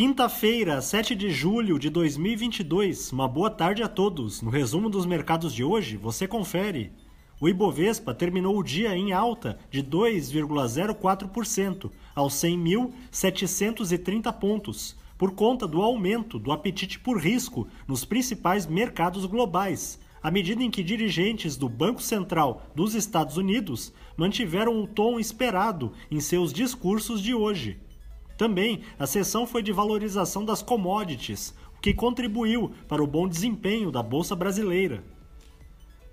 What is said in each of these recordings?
Quinta-feira, 7 de julho de 2022. Uma boa tarde a todos. No resumo dos mercados de hoje, você confere. O Ibovespa terminou o dia em alta de 2,04% aos 100.730 pontos, por conta do aumento do apetite por risco nos principais mercados globais, à medida em que dirigentes do Banco Central dos Estados Unidos mantiveram o tom esperado em seus discursos de hoje. Também a sessão foi de valorização das commodities, o que contribuiu para o bom desempenho da Bolsa Brasileira.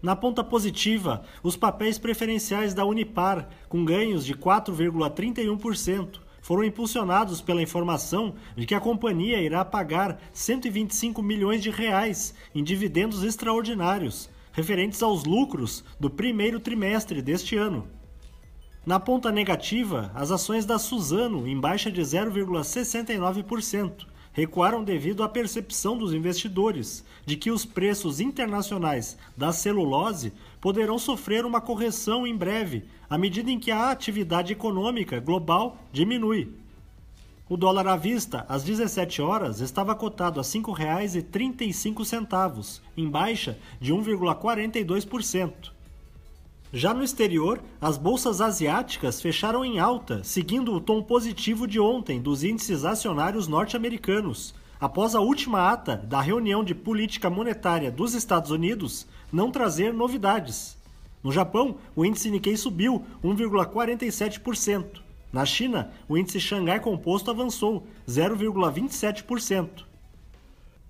Na ponta positiva, os papéis preferenciais da Unipar, com ganhos de 4,31%, foram impulsionados pela informação de que a companhia irá pagar 125 milhões de reais em dividendos extraordinários, referentes aos lucros do primeiro trimestre deste ano. Na ponta negativa, as ações da Suzano, em baixa de 0,69%, recuaram devido à percepção dos investidores de que os preços internacionais da celulose poderão sofrer uma correção em breve, à medida em que a atividade econômica global diminui. O dólar à vista, às 17 horas, estava cotado a R$ 5,35, em baixa de 1,42%. Já no exterior, as bolsas asiáticas fecharam em alta, seguindo o tom positivo de ontem dos índices acionários norte-americanos, após a última ata da reunião de política monetária dos Estados Unidos não trazer novidades. No Japão, o índice Nikkei subiu 1,47%. Na China, o índice Xangai Composto avançou 0,27%.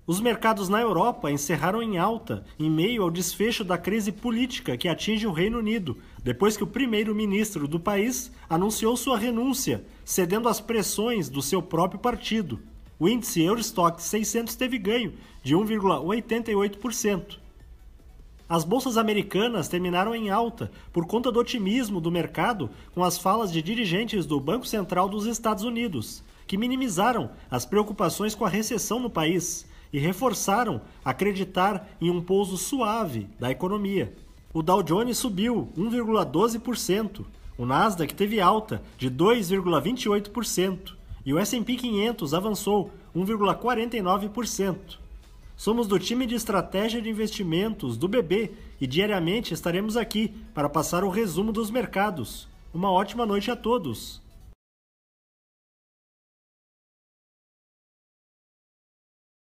Os mercados na Europa encerraram em alta em meio ao desfecho da crise política que atinge o Reino Unido, depois que o primeiro-ministro do país anunciou sua renúncia, cedendo às pressões do seu próprio partido. O índice Eurostock 600 teve ganho de 1,88%. As bolsas americanas terminaram em alta por conta do otimismo do mercado com as falas de dirigentes do Banco Central dos Estados Unidos, que minimizaram as preocupações com a recessão no país e reforçaram acreditar em um pouso suave da economia. O Dow Jones subiu 1,12%, o Nasdaq teve alta de 2,28% e o S&P 500 avançou 1,49%. Somos do time de estratégia de investimentos do BB e diariamente estaremos aqui para passar o resumo dos mercados. Uma ótima noite a todos.